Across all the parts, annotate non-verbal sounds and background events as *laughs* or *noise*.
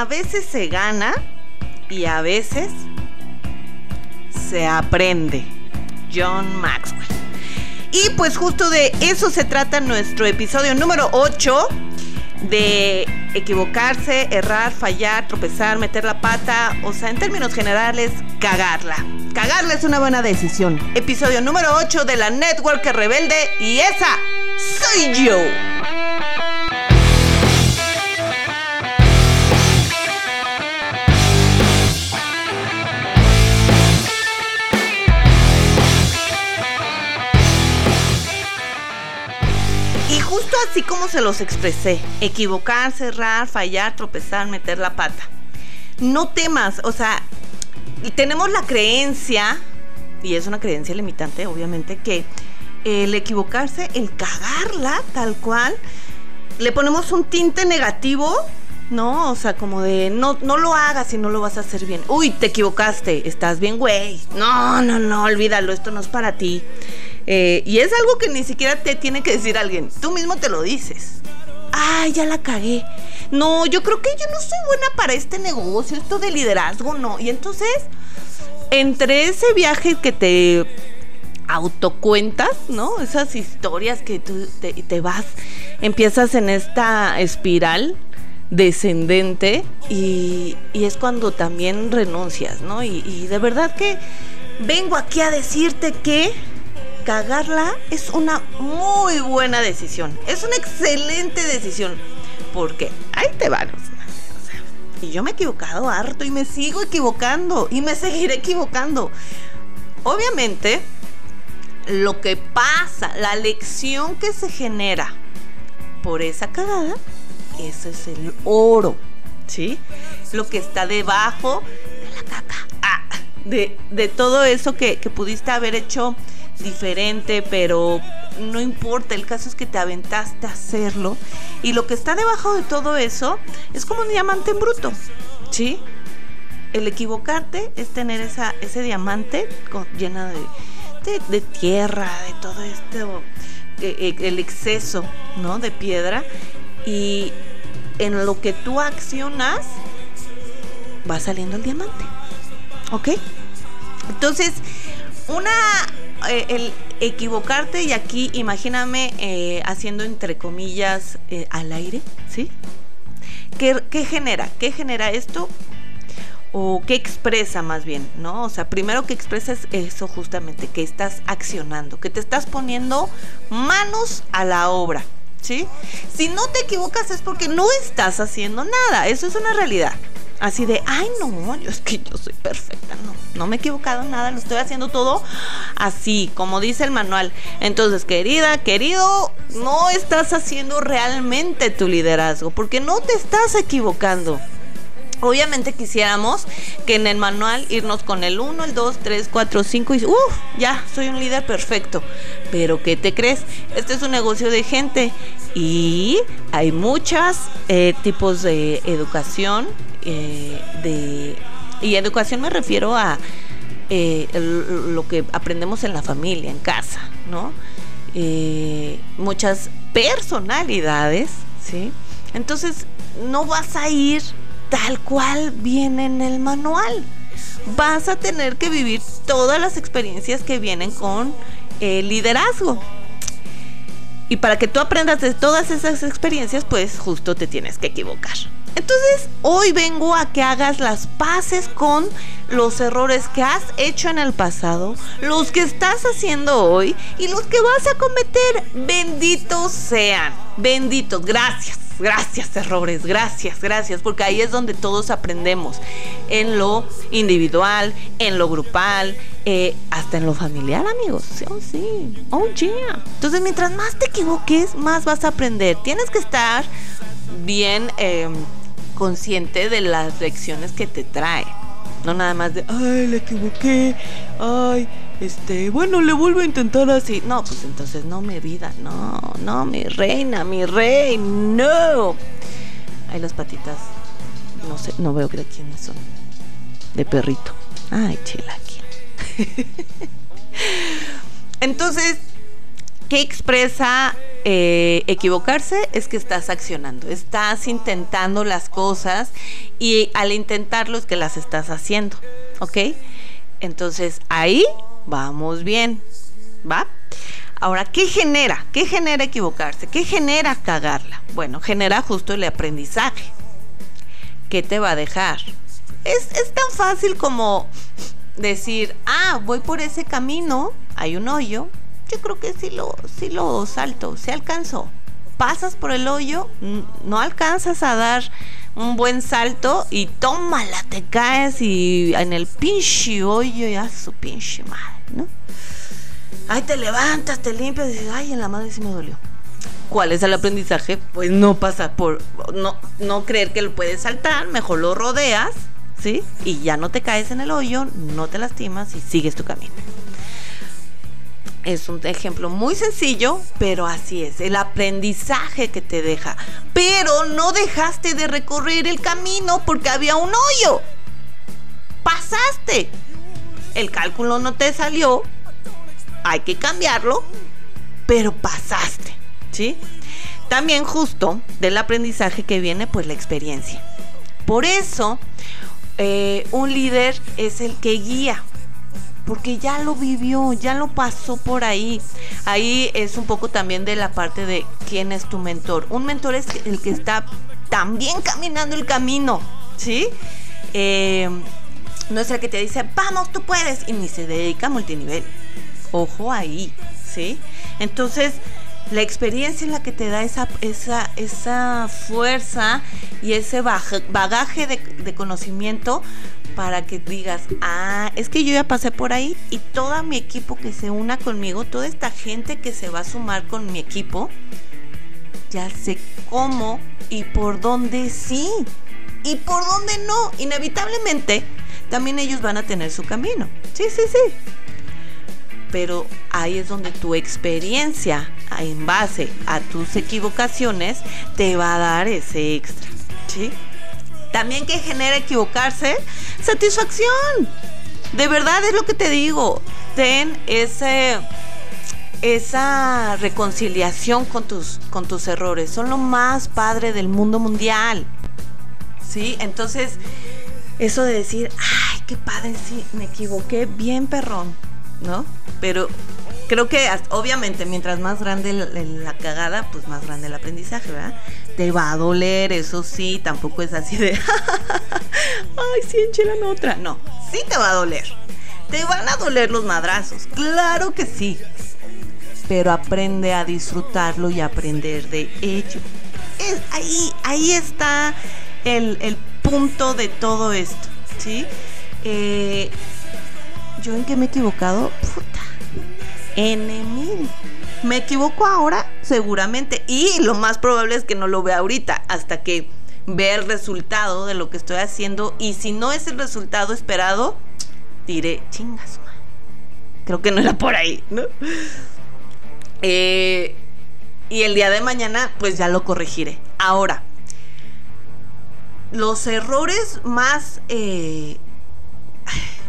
a veces se gana y a veces se aprende. John Maxwell. Y pues justo de eso se trata nuestro episodio número 8 de equivocarse, errar, fallar, tropezar, meter la pata, o sea, en términos generales, cagarla. Cagarla es una buena decisión. Episodio número 8 de la Network Rebelde y esa soy yo. Como se los expresé, equivocar, cerrar, fallar, tropezar, meter la pata. No temas, o sea, tenemos la creencia, y es una creencia limitante, obviamente, que el equivocarse, el cagarla tal cual, le ponemos un tinte negativo, ¿no? O sea, como de no, no lo hagas y no lo vas a hacer bien. Uy, te equivocaste, estás bien, güey. No, no, no, olvídalo, esto no es para ti. Eh, y es algo que ni siquiera te tiene que decir alguien. Tú mismo te lo dices. Ay, ya la cagué. No, yo creo que yo no soy buena para este negocio, esto de liderazgo, no. Y entonces, entre ese viaje que te autocuentas, ¿no? Esas historias que tú te, vas, empiezas en esta espiral descendente y, es cuando también renuncias, ¿no? y de verdad que vengo aquí a decirte que cagarla es una muy buena decisión. Es una excelente decisión. Porque ahí te van. y yo me he equivocado harto y me sigo equivocando y me seguiré equivocando. Obviamente, lo que pasa, la lección que se genera por esa cagada, eso es el oro. ¿Sí? Lo que está debajo de la caca. Ah, de, todo eso que pudiste haber hecho diferente, pero no importa, el caso es que te aventaste a hacerlo. Y lo que está debajo de todo eso es como un diamante en bruto, ¿sí? El equivocarte es tener esa, ese diamante llena de, de, tierra, de todo esto, eh, eh, el exceso, ¿no? De piedra. Y en lo que tú accionas, va saliendo el diamante. ¿Ok? Entonces, una eh, el equivocarte y aquí imagíname eh, haciendo entre comillas eh, al aire, ¿sí? ¿Qué, ¿Qué, genera? ¿Qué genera esto? ¿O qué expresa más bien? ¿No? O sea, primero que expresas eso justamente, que estás accionando, que te estás poniendo manos a la obra, ¿sí? Si no te equivocas es porque no estás haciendo nada, eso es una realidad. Así de, ay no, yo es que yo soy perfecta, no, no me he equivocado en nada, lo estoy haciendo todo así, como dice el manual. Entonces, querida, querido, no estás haciendo realmente tu liderazgo, porque no te estás equivocando. Obviamente quisiéramos que en el manual irnos con el 1, el 2, 3, 4, 5 y uff, ya, soy un líder perfecto. Pero ¿qué te crees? Este es un negocio de gente y hay muchos eh, tipos de educación eh, de... Y educación me refiero a eh, lo que aprendemos en la familia, en casa, ¿no? Eh, muchas personalidades, ¿sí? Entonces, no vas a ir tal cual viene en el manual. Vas a tener que vivir todas las experiencias que vienen con el liderazgo. Y para que tú aprendas de todas esas experiencias, pues justo te tienes que equivocar. Entonces, hoy vengo a que hagas las paces con los errores que has hecho en el pasado, los que estás haciendo hoy y los que vas a cometer. Benditos sean. Benditos. Gracias. Gracias, errores. Gracias, gracias. Porque ahí es donde todos aprendemos. En lo individual, en lo grupal, eh, hasta en lo familiar, amigos. Sí, oh, sí. Oh, yeah. Entonces, mientras más te equivoques, más vas a aprender. Tienes que estar bien... Em, consciente de las lecciones que te trae. No nada más de, ay, le equivoqué, ay, este, bueno, le vuelvo a intentar así. No, pues entonces no, mi vida, no, no, mi reina, mi rey, no. Hay las patitas, no sé, no veo de quiénes son. De perrito. Ay, chilaquil. *laughs* entonces, ¿qué expresa eh, equivocarse es que estás accionando, estás intentando las cosas y al intentarlo es que las estás haciendo, ¿ok? Entonces ahí vamos bien, ¿va? Ahora, ¿qué genera? ¿Qué genera equivocarse? ¿Qué genera cagarla? Bueno, genera justo el aprendizaje. ¿Qué te va a dejar? Es, es tan fácil como decir, ah, voy por ese camino, hay un hoyo, yo creo que sí lo, sí lo salto, se alcanzó. Pasas por el hoyo, no alcanzas a dar un buen salto y tómala, te caes y en el pinche hoyo ya su pinche madre, ¿no? Ahí te levantas, te limpias y dices, ay, en la madre sí me dolió. ¿Cuál es el aprendizaje? Pues no pasa por, no, no creer que lo puedes saltar, mejor lo rodeas, ¿sí? Y ya no te caes en el hoyo, no te lastimas y sigues tu camino. Es un ejemplo muy sencillo, pero así es, el aprendizaje que te deja. Pero no dejaste de recorrer el camino porque había un hoyo. Pasaste. El cálculo no te salió, hay que cambiarlo, pero pasaste, ¿sí? También justo del aprendizaje que viene, pues la experiencia. Por eso, eh, un líder es el que guía, porque ya lo vivió, ya lo pasó por ahí. Ahí es un poco también de la parte de quién es tu mentor. Un mentor es el que está también caminando el camino, ¿sí? Eh, no es el que te dice, vamos, tú puedes, y ni se dedica a multinivel. Ojo ahí, ¿sí? Entonces, la experiencia es la que te da esa, esa, esa fuerza y ese bagaje de, conocimiento para que digas, ah, es que yo ya pasé por ahí y todo mi equipo que se una conmigo, toda esta gente que se va a sumar con mi equipo, ya sé cómo y por dónde sí y por dónde no. Inevitablemente, también ellos van a tener su camino. Sí, sí, sí pero ahí es donde tu experiencia en base a tus equivocaciones te va a dar ese extra, ¿sí? También que genera equivocarse, satisfacción. De verdad es lo que te digo. Ten ese esa reconciliación con tus con tus errores. Son lo más padre del mundo mundial. ¿Sí? Entonces, eso de decir, "Ay, qué padre, sí, me equivoqué bien perrón." ¿no? Pero creo que obviamente mientras más grande la, cagada, pues más grande el aprendizaje, ¿verdad? Te va a doler, eso sí, tampoco es así de, *laughs* ay, sí, enchilan otra. No, sí te va a doler. Te van a doler los madrazos, claro que sí. Pero aprende a disfrutarlo y aprender de ello. Ahí, ahí está el, el punto de todo esto, ¿sí? Eh, ¿Yo en qué me he equivocado? Puta. N. ¿Me equivoco ahora? Seguramente. Y lo más probable es que no lo vea ahorita, hasta que vea el resultado de lo que estoy haciendo. Y si no es el resultado esperado, diré, chingas, Creo que no era por ahí, ¿no? Eh, y el día de mañana, pues ya lo corregiré. Ahora, los errores más eh,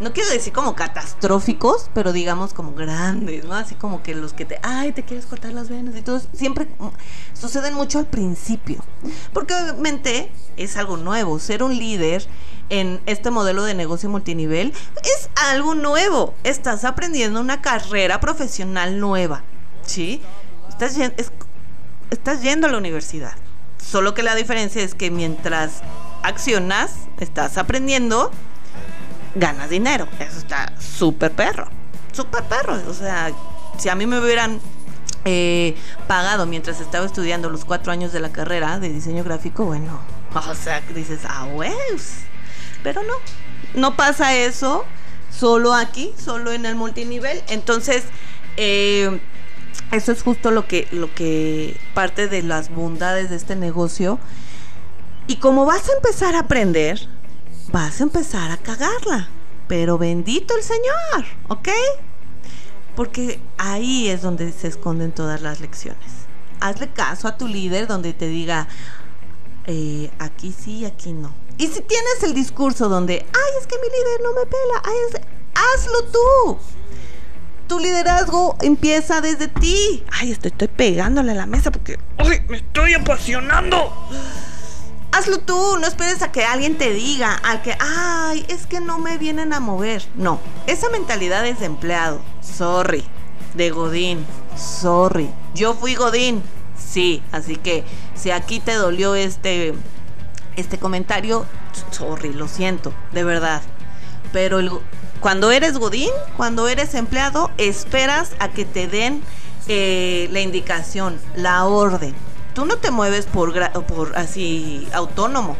no quiero decir como catastróficos, pero digamos como grandes, ¿no? Así como que los que te, ay, te quieres cortar las venas y todo, siempre suceden mucho al principio. Porque obviamente es algo nuevo, ser un líder en este modelo de negocio multinivel es algo nuevo. Estás aprendiendo una carrera profesional nueva, ¿sí? Estás, estás yendo a la universidad. Solo que la diferencia es que mientras accionas, estás aprendiendo ganas dinero. Eso está súper perro. Súper perro. O sea, si a mí me hubieran eh, pagado mientras estaba estudiando los cuatro años de la carrera de diseño gráfico, bueno, *laughs* o sea, dices, ah, pues. Pero no, no pasa eso solo aquí, solo en el multinivel. Entonces, eh, eso es justo lo que, lo que parte de las bondades de este negocio. Y como vas a empezar a aprender, vas a empezar a cagarla. Pero bendito el Señor, ¿ok? Porque ahí es donde se esconden todas las lecciones. Hazle caso a tu líder donde te diga, eh, aquí sí, aquí no. Y si tienes el discurso donde, ay, es que mi líder no me pela, hazlo tú. tu liderazgo empieza desde ti. Ay, estoy, estoy pegándole a la mesa porque ¡ay, me estoy apasionando! Hazlo tú, no esperes a que alguien te diga, a que, ay, es que no me vienen a mover. No, esa mentalidad es de empleado. Sorry. De Godín. Sorry. Yo fui Godín. Sí, así que si aquí te dolió este, este comentario, sorry, lo siento, de verdad. Pero cuando eres Godín, cuando eres empleado, esperas a que te den eh, la indicación, la orden tú no te mueves por, por así autónomo.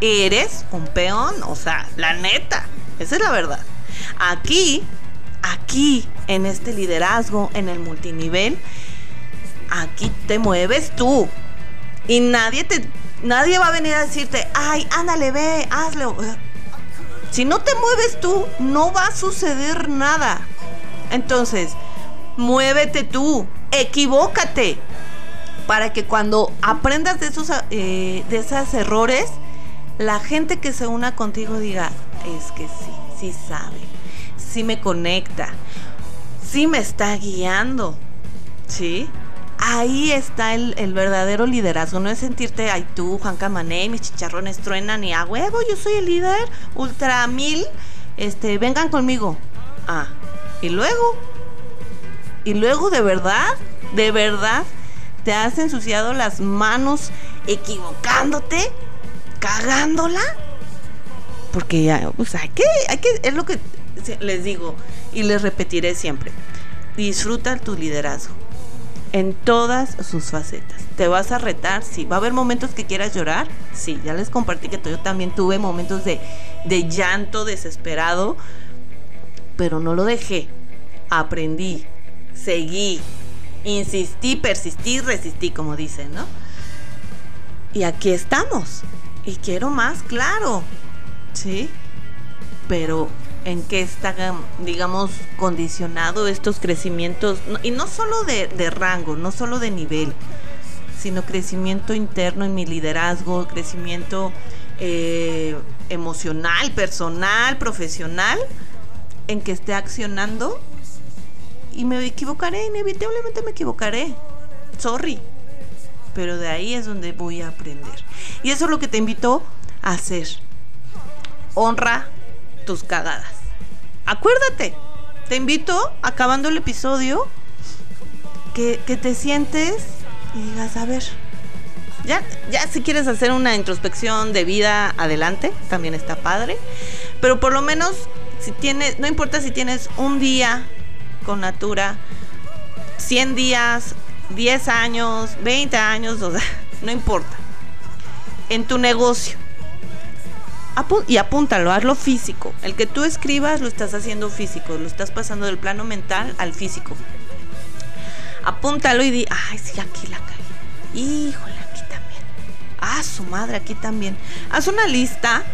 Eres un peón, o sea, la neta. Esa es la verdad. Aquí, aquí, en este liderazgo, en el multinivel, aquí te mueves tú. Y nadie te, nadie va a venir a decirte, ay, ándale, ve, hazlo. Si no te mueves tú, no va a suceder nada. Entonces, muévete tú, equivócate, para que cuando aprendas de esos, eh, de errores, la gente que se una contigo diga, es que sí, sí sabe, sí me conecta, sí me está guiando, ¿sí? Ahí está el, verdadero liderazgo, no es sentirte, ay tú, Juan Camané, mis chicharrones truenan y a huevo, yo soy el líder, ultra mil, este, vengan conmigo. Ah, y luego, y luego de verdad, de verdad, te has ensuciado las manos equivocándote, cagándola. Porque ya, pues hay que, hay que, es lo que les digo y les repetiré siempre. Disfruta tu liderazgo en todas sus facetas. ¿Te vas a retar? Sí. ¿Va a haber momentos que quieras llorar? Sí. Ya les compartí que yo también tuve momentos de, de llanto desesperado, pero no lo dejé. Aprendí, seguí, insistí, persistí, resistí, como dicen, ¿no? Y aquí estamos. Y quiero más, claro. ¿Sí? Pero en qué está, digamos, condicionado estos crecimientos, y no solo de, rango, no solo de nivel, sino crecimiento interno en mi liderazgo, crecimiento eh, emocional, personal, profesional, en que esté accionando y me equivocaré, inevitablemente me equivocaré. Sorry. Pero de ahí es donde voy a aprender. Y eso es lo que te invito a hacer. Honra tus cagadas. Acuérdate, te invito, acabando el episodio, que, te sientes y digas, a ver, ya, ya si quieres hacer una introspección de vida, adelante, también está padre. Pero por lo menos, si tienes, no importa si tienes un día con Natura 100 días, 10 años, 20 años, *laughs* no importa. En tu negocio. y apúntalo, hazlo físico. El que tú escribas lo estás haciendo físico, lo estás pasando del plano mental al físico. Apúntalo y di, ay, sí, aquí la caí. Híjole, aquí también. Ah, su madre, aquí también. Haz una lista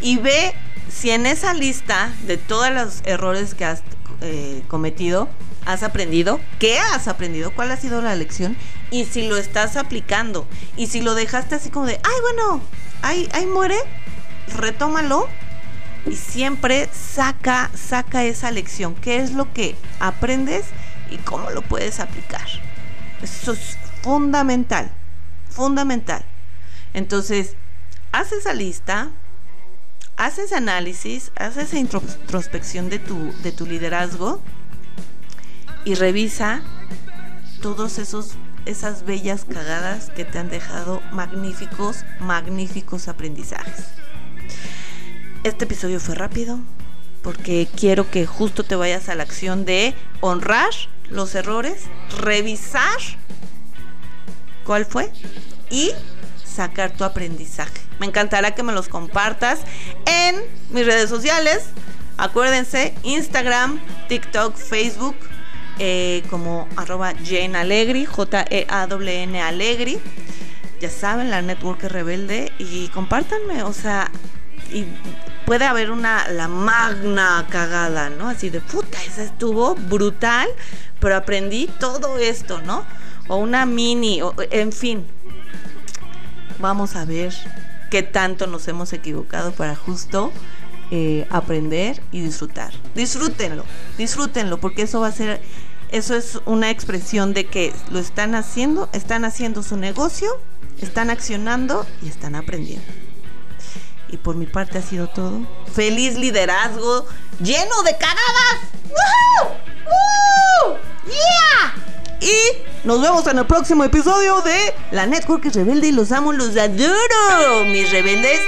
y ve si en esa lista de todos los errores que has eh, cometido, has aprendido, qué has aprendido, cuál ha sido la lección y si lo estás aplicando. Y si lo dejaste así como de, ay, bueno, ahí, muere, retómalo y siempre saca, saca esa lección. ¿Qué es lo que aprendes y cómo lo puedes aplicar? Eso es fundamental, fundamental. Entonces, haz esa lista, haz ese análisis, haz esa introspección de tu, de tu liderazgo y revisa todos esos esas bellas cagadas que te han dejado magníficos, magníficos aprendizajes. Este episodio fue rápido porque quiero que justo te vayas a la acción de honrar los errores, revisar cuál fue y sacar tu aprendizaje. Me encantará que me los compartas en mis redes sociales. Acuérdense, Instagram, TikTok, Facebook, eh, como arroba Jane J-E-A-W-N Alegri. Ya saben, la network rebelde. Y compártanme, o sea, y puede haber una, la magna cagada, ¿no? Así de puta, esa estuvo brutal, pero aprendí todo esto, ¿no? O una mini, o, en fin, vamos a ver qué tanto nos hemos equivocado para justo eh, aprender y disfrutar. Disfrútenlo, disfrútenlo, porque eso va a ser, eso es una expresión de que lo están haciendo, están haciendo su negocio, están accionando y están aprendiendo. Y por mi parte ha sido todo. Feliz liderazgo, lleno de cagadas. ¡Woo! ¡Woo! ¡Yeah! Y nos vemos en el próximo episodio de La Network Rebelde y los amo, los adoro. Mis rebeldes